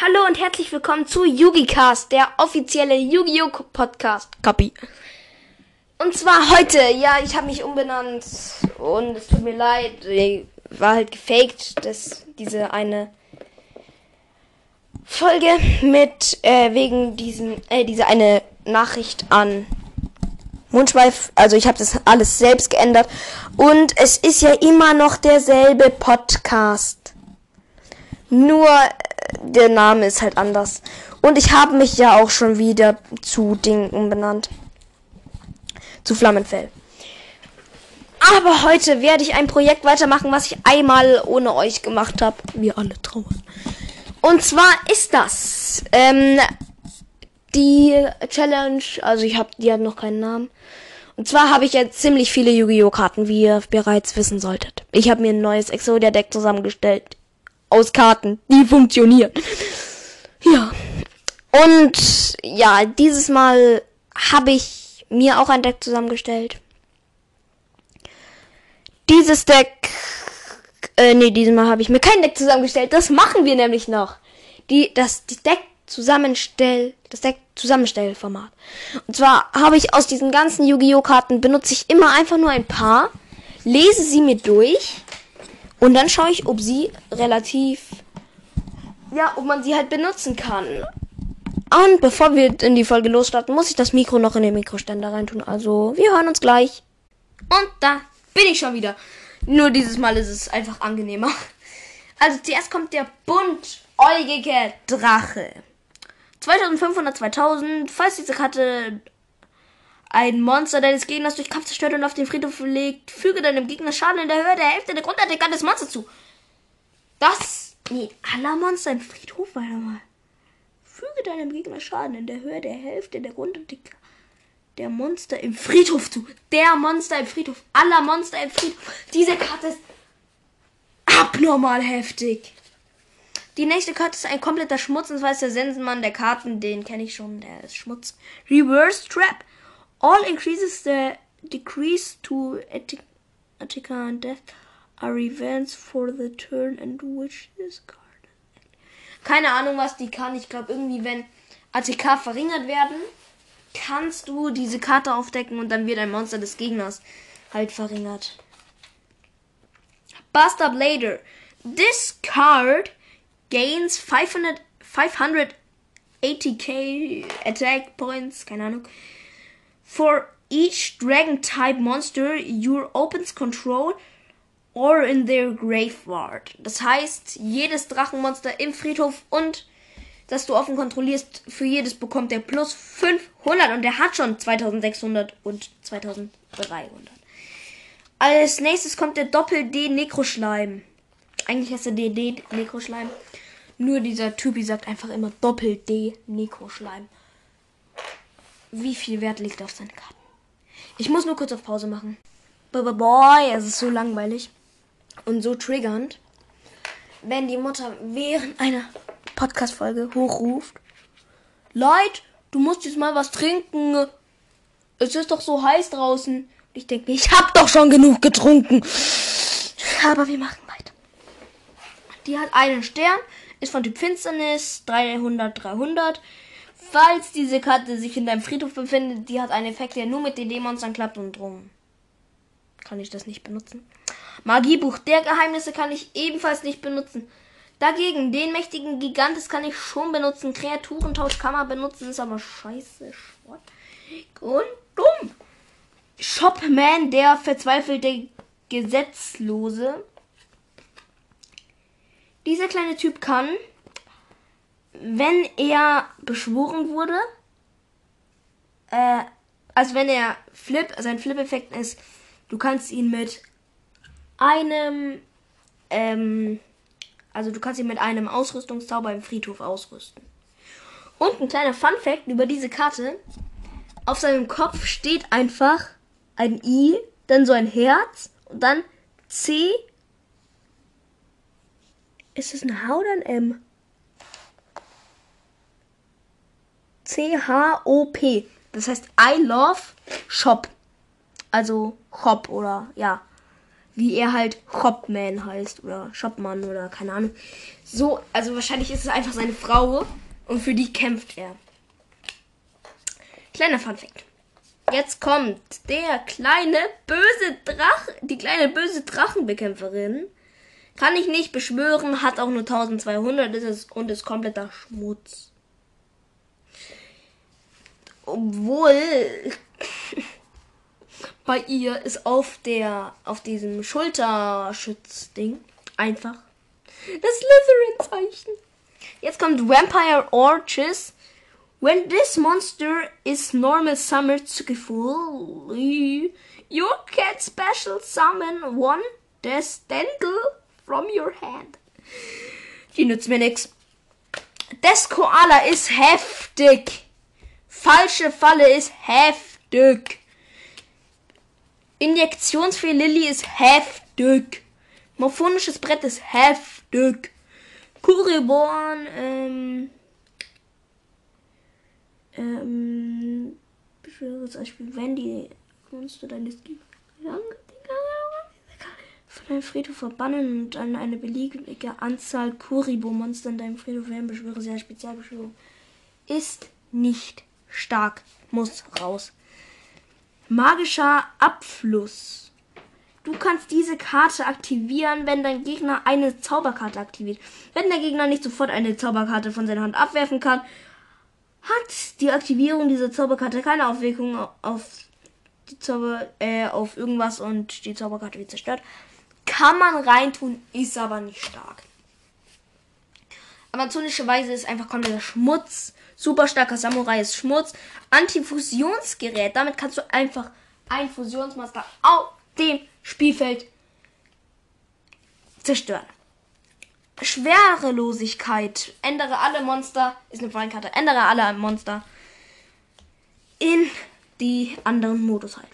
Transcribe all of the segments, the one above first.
Hallo und herzlich willkommen zu YugiCast, der offizielle Yu-Gi-Oh! Podcast. Copy. Und zwar heute, ja, ich habe mich umbenannt und es tut mir leid, war halt gefaked, dass diese eine Folge mit äh, wegen diesem äh, diese eine Nachricht an Mundschweif, also ich habe das alles selbst geändert und es ist ja immer noch derselbe Podcast. Nur der Name ist halt anders. Und ich habe mich ja auch schon wieder zu Ding umbenannt. Zu Flammenfell. Aber heute werde ich ein Projekt weitermachen, was ich einmal ohne euch gemacht habe. Wir alle trauern. Und zwar ist das ähm, die Challenge, also ich habe, die hat noch keinen Namen. Und zwar habe ich jetzt ziemlich viele Yu-Gi-Oh! Karten, wie ihr bereits wissen solltet. Ich habe mir ein neues Exodia-Deck zusammengestellt. Aus Karten, die funktionieren. Ja. Und ja, dieses Mal habe ich mir auch ein Deck zusammengestellt. Dieses Deck. Äh, nee, dieses Mal habe ich mir kein Deck zusammengestellt. Das machen wir nämlich noch. Die, das die Deck zusammenstell, das Deck Zusammenstellformat. Und zwar habe ich aus diesen ganzen Yu-Gi-Oh! Karten benutze ich immer einfach nur ein paar, lese sie mir durch und dann schaue ich, ob sie relativ, ja, ob man sie halt benutzen kann. Und bevor wir in die Folge losstarten, muss ich das Mikro noch in den Mikroständer reintun. Also, wir hören uns gleich. Und da bin ich schon wieder. Nur dieses Mal ist es einfach angenehmer. Also zuerst kommt der buntäugige Drache. 2500, 2000. Falls diese Karte ein Monster deines Gegners durch Kampf zerstört und auf den Friedhof legt, füge deinem Gegner Schaden in der Höhe der Hälfte der Grundattacke des Monsters zu. Das. Nee, aller Monster im Friedhof, warte mal. Füge deinem Gegner Schaden in der Höhe der Hälfte der Grundattacke der Monster im Friedhof zu. Der Monster im Friedhof. Aller Monster im Friedhof. Diese Karte ist abnormal heftig. Die nächste Karte ist ein kompletter Schmutz, und zwar ist der Sensenmann der Karten, den kenne ich schon, der ist Schmutz. Reverse Trap. All increases the decrease to Attica and Death are events for the turn and which this card. Keine Ahnung, was die kann. Ich glaube, irgendwie, wenn ATK verringert werden, kannst du diese Karte aufdecken und dann wird ein Monster des Gegners halt verringert. Buster Blader. This card gains 500, 580k attack points, keine Ahnung, for each dragon type monster your opens control or in their graveyard. Das heißt, jedes Drachenmonster im Friedhof und das du offen kontrollierst, für jedes bekommt er plus 500 und der hat schon 2600 und 2300. Als nächstes kommt der Doppel-D Nekroschleim. Eigentlich heißt er DD Nekroschleim. Nur dieser Typi sagt einfach immer Doppel-D Nekroschleim. Wie viel Wert liegt auf seinen Karten? Ich muss nur kurz auf Pause machen. Boy, es ist so langweilig und so triggernd, wenn die Mutter während einer Podcast-Folge hochruft. Leid, du musst jetzt mal was trinken. Es ist doch so heiß draußen. Ich denke ich hab doch schon genug getrunken. Aber wir machen weiter. Die hat einen Stern, ist von Typ Finsternis, 300, 300. Falls diese Karte sich in deinem Friedhof befindet, die hat einen Effekt, der nur mit den Dämonstern klappt und drum kann ich das nicht benutzen. Magiebuch der Geheimnisse kann ich ebenfalls nicht benutzen. Dagegen, den mächtigen Gigantes kann ich schon benutzen. Kreaturentausch kann man benutzen, ist aber scheiße, und dumm. Shopman, der verzweifelte Gesetzlose. Dieser kleine Typ kann, wenn er beschworen wurde, äh, also wenn er Flip, sein Flip-Effekt ist, du kannst ihn mit einem, ähm, also du kannst ihn mit einem Ausrüstungszauber im Friedhof ausrüsten. Und ein kleiner Fun Fact über diese Karte. Auf seinem Kopf steht einfach ein I, dann so ein Herz und dann C. Ist es ein H oder ein M? C-H-O-P. Das heißt I love Shop. Also Hop oder ja. wie er halt Shopman heißt oder Shopman oder keine Ahnung. So, also wahrscheinlich ist es einfach seine Frau und für die kämpft er. Kleiner Funfact. Jetzt kommt der kleine böse Drache, die kleine böse Drachenbekämpferin. Kann ich nicht beschwören, hat auch nur 1200 ist es und ist kompletter Schmutz. Obwohl bei ihr ist auf der auf diesem Schulterschutzding einfach das Slytherin-Zeichen. Jetzt kommt Vampire Orches. When this monster is normal summoned fully, you can special summon one Desdendel from your hand. Die nützt mir nix. Das Koala ist heftig. Falsche Falle ist heftig. Injektionsfee Lilly ist heftig. Morphonisches Brett ist heftig. Kuriborn, ähm, ähm, beschwöre zum Beispiel, wenn die Monster deines von deinem Friedhof verbannen und an eine beliebige Anzahl Kuribo-Monster in deinem Friedhof werden, beschwöre eine Spezialbeschwörung. Ist nicht stark, muss raus. Magischer Abfluss. Du kannst diese Karte aktivieren, wenn dein Gegner eine Zauberkarte aktiviert. Wenn der Gegner nicht sofort eine Zauberkarte von seiner Hand abwerfen kann, hat die Aktivierung dieser Zauberkarte keine Auswirkungen auf die Zauber, äh, auf irgendwas und die Zauberkarte wird zerstört. Kann man reintun, ist aber nicht stark. Amazonische Weise ist einfach kompletter Schmutz. Super starker Samurai ist Schmutz. Antifusionsgerät. Damit kannst du einfach ein Fusionsmaster auf dem Spielfeld zerstören. Schwerelosigkeit. Ändere alle Monster. Ist eine Feinkarte. Ändere alle Monster in die anderen Modus halt.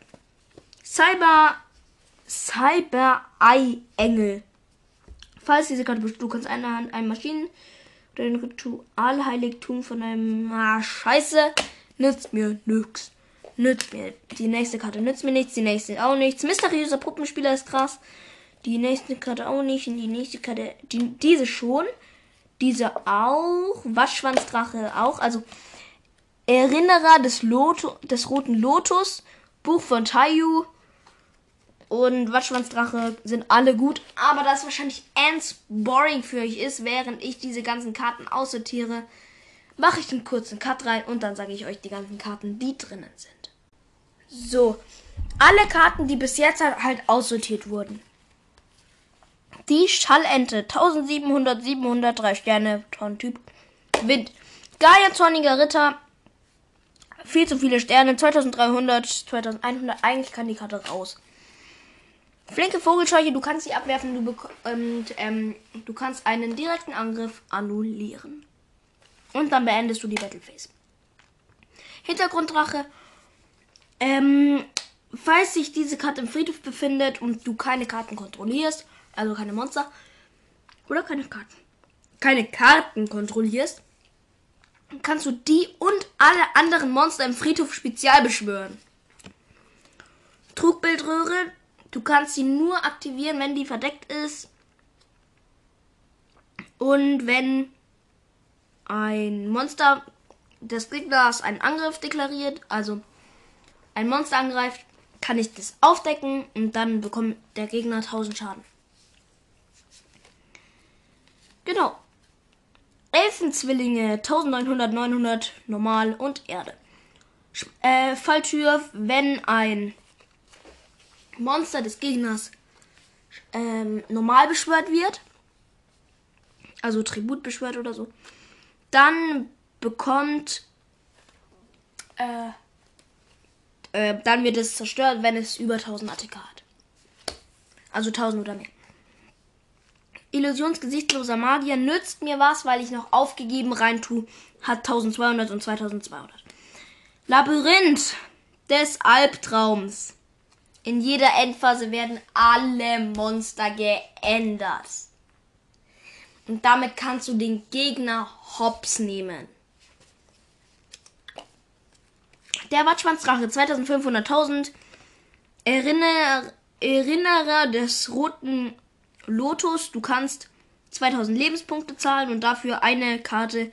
Cyber. Cyber Eye Engel. Falls diese Karte du kannst eine Hand, ein Maschinen oder ein Ritualheiligtum von einem. Ah, Scheiße. Nützt mir nix. Nützt mir. Die nächste Karte nützt mir nichts. Die nächste auch nichts. Mysteriöser Puppenspieler ist krass. Die nächste Karte auch nicht. Und die nächste Karte. Die, diese schon. Diese auch. Waschschwanzdrache auch. Also. Erinnerer des, Loto, des roten Lotus. Buch von Taiyu und Waschwanzdrache sind alle gut, aber da es wahrscheinlich ends boring für euch ist, während ich diese ganzen Karten aussortiere, mache ich einen kurzen Cut rein und dann sage ich euch die ganzen Karten, die drinnen sind. So, alle Karten, die bis jetzt halt aussortiert wurden. Die Schallente, 1700, 703 Sterne, Tontyp, Wind. Gaia, Zorniger Ritter, viel zu viele Sterne, 2300, 2100, eigentlich kann die Karte raus. Flinke Vogelscheuche, du kannst sie abwerfen du und ähm, du kannst einen direkten Angriff annullieren. Und dann beendest du die Battleface. Hintergrunddrache. Ähm, falls sich diese Karte im Friedhof befindet und du keine Karten kontrollierst, also keine Monster oder keine Karten, keine Karten kontrollierst, kannst du die und alle anderen Monster im Friedhof spezial beschwören. Trugbildröhre, Du kannst sie nur aktivieren, wenn die verdeckt ist. Und wenn ein Monster des Gegners einen Angriff deklariert, also ein Monster angreift, kann ich das aufdecken und dann bekommt der Gegner 1000 Schaden. Genau. Elfenzwillinge 1900, 900 normal und Erde. Äh, Falltür, wenn ein Monster des Gegners ähm, normal beschwört wird, also Tribut beschwört oder so, dann bekommt äh, äh, dann wird es zerstört, wenn es über 1000 ATK hat. Also 1000 oder mehr. Illusionsgesichtsloser Magier nützt mir was, weil ich noch aufgegeben rein tue. Hat 1200 und 2200. Labyrinth des Albtraums. In jeder Endphase werden alle Monster geändert. Und damit kannst du den Gegner hops nehmen. Der Watschwanzdrache 2500.000 erinnere, Erinnerer des roten Lotus. Du kannst 2000 Lebenspunkte zahlen und dafür eine Karte.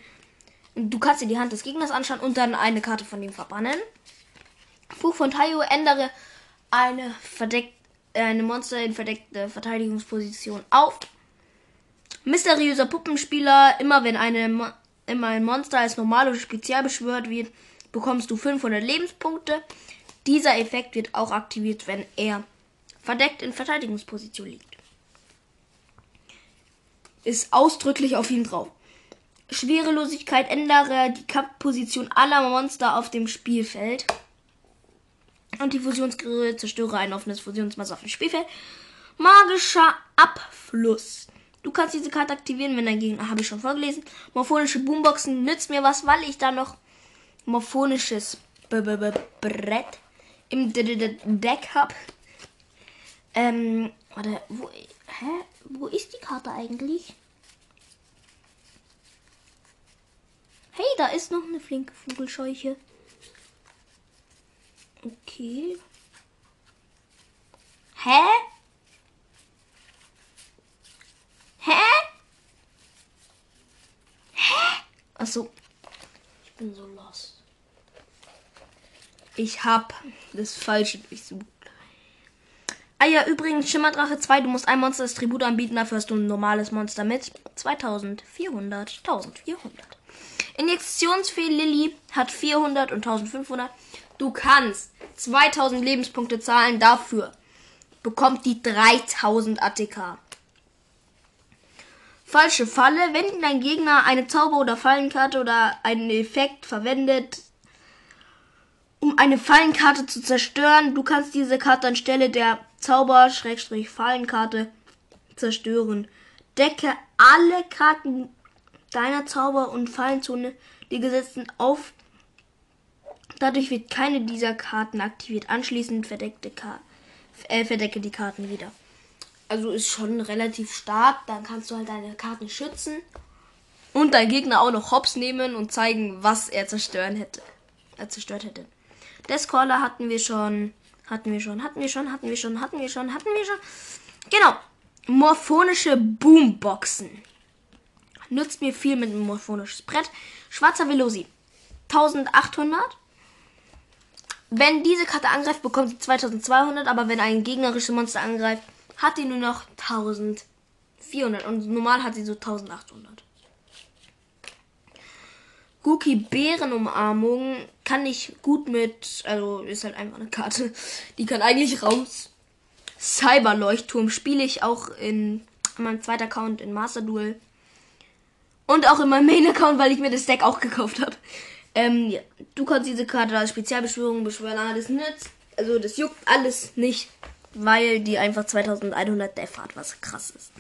Du kannst dir die Hand des Gegners anschauen und dann eine Karte von ihm verbannen. Buch von Tayo ändere eine verdeckt, eine Monster in verdeckte Verteidigungsposition auf. Mysteriöser Puppenspieler, immer wenn eine, immer ein Monster als normal oder spezial beschwört wird, bekommst du 500 Lebenspunkte. Dieser Effekt wird auch aktiviert, wenn er verdeckt in Verteidigungsposition liegt. Ist ausdrücklich auf ihn drauf. Schwerelosigkeit ändere die Kampfposition aller Monster auf dem Spielfeld. Antifusionsgerät, zerstöre ein offenes Fusionsmasse auf dem Spielfeld. Magischer Abfluss. Du kannst diese Karte aktivieren, wenn dein Gegner, habe ich schon vorgelesen. Morphonische Boomboxen nützt mir was, weil ich da noch morphonisches B -B -B Brett im Deck habe. Ähm, warte, wo, hä? Wo ist die Karte eigentlich? Hey, da ist noch eine flinke Vogelscheuche. Okay. Hä? Hä? Hä? Achso. Ich bin so lost. Ich hab das Falsche durchsucht. Ah ja, übrigens, Schimmerdrache 2, du musst ein Monster als Tribut anbieten, dafür hast du ein normales Monster mit 2400. 1400. Injektionsfee Lilly hat 400 und 1500. Du kannst 2000 Lebenspunkte zahlen, dafür bekommt die 3000 ATK. Falsche Falle. Wenn dein Gegner eine Zauber- oder Fallenkarte oder einen Effekt verwendet, um eine Fallenkarte zu zerstören, du kannst diese Karte anstelle der Zauber-Fallenkarte zerstören. Decke alle Karten deiner Zauber- und Fallenzone, die gesetzt sind, auf Dadurch wird keine dieser Karten aktiviert. Anschließend verdeckte Ka äh, verdecke die Karten wieder. Also ist schon relativ stark. Dann kannst du halt deine Karten schützen. Und dein Gegner auch noch hops nehmen und zeigen, was er zerstören hätte. Er zerstört hätte. Deathcaller hatten wir schon. Hatten wir schon, hatten wir schon, hatten wir schon, hatten wir schon, hatten wir schon. Genau. Morphonische Boomboxen. Nützt mir viel mit einem morphonisches Brett. Schwarzer Velosi. 1800. Wenn diese Karte angreift, bekommt sie 2200, aber wenn ein gegnerisches Monster angreift, hat sie nur noch 1400 und normal hat sie so 1800. Guki Bärenumarmung kann ich gut mit, also ist halt einfach eine Karte, die kann eigentlich raus. Cyberleuchtturm spiele ich auch in, in meinem zweiten Account in Master Duel. Und auch in meinem Main Account, weil ich mir das Deck auch gekauft habe. Ähm, ja. Du kannst diese Karte als Spezialbeschwörung beschwören, aber das nützt, also das juckt alles nicht, weil die einfach 2100 Def hat, was krass ist.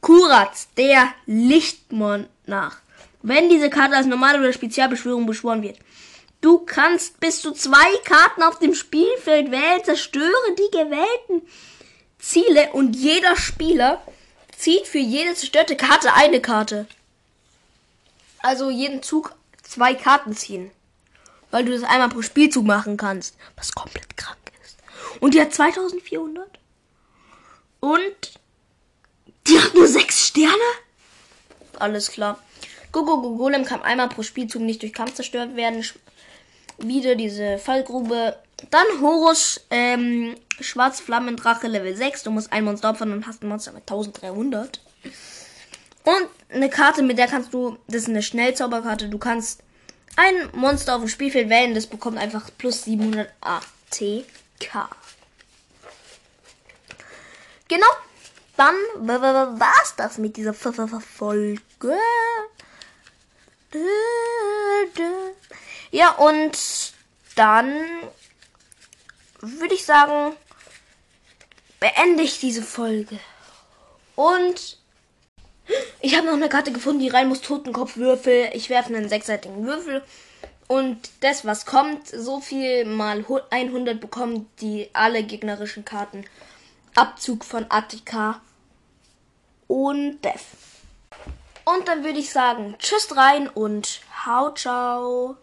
Kuratz, der Lichtmonarch. Wenn diese Karte als normale oder Spezialbeschwörung beschworen wird, du kannst bis zu zwei Karten auf dem Spielfeld wählen, zerstöre die gewählten Ziele und jeder Spieler zieht für jede zerstörte Karte eine Karte. Also jeden Zug zwei Karten ziehen. Weil du das einmal pro Spielzug machen kannst. Was komplett krank ist. Und die hat 2400. Und die hat nur sechs Sterne? Alles klar. Gogo Golem kann einmal pro Spielzug nicht durch Kampf zerstört werden. Wieder diese Fallgrube. Dann Horus, ähm, Schwarzflammendrache Level 6. Du musst ein Monster opfern und hast ein Monster mit 1300. Und eine Karte, mit der kannst du, das ist eine Schnellzauberkarte, du kannst ein Monster auf dem Spielfeld wählen, das bekommt einfach plus 700 ATK. Genau, dann war's das mit dieser Folge. Ja, und dann würde ich sagen, beende ich diese Folge. Und ich habe noch eine Karte gefunden, die rein muss Totenkopfwürfel. Ich werfe einen sechsseitigen Würfel. Und das, was kommt, so viel mal 100 bekommen die alle gegnerischen Karten. Abzug von Attika und Death. Und dann würde ich sagen, tschüss rein und hau ciao.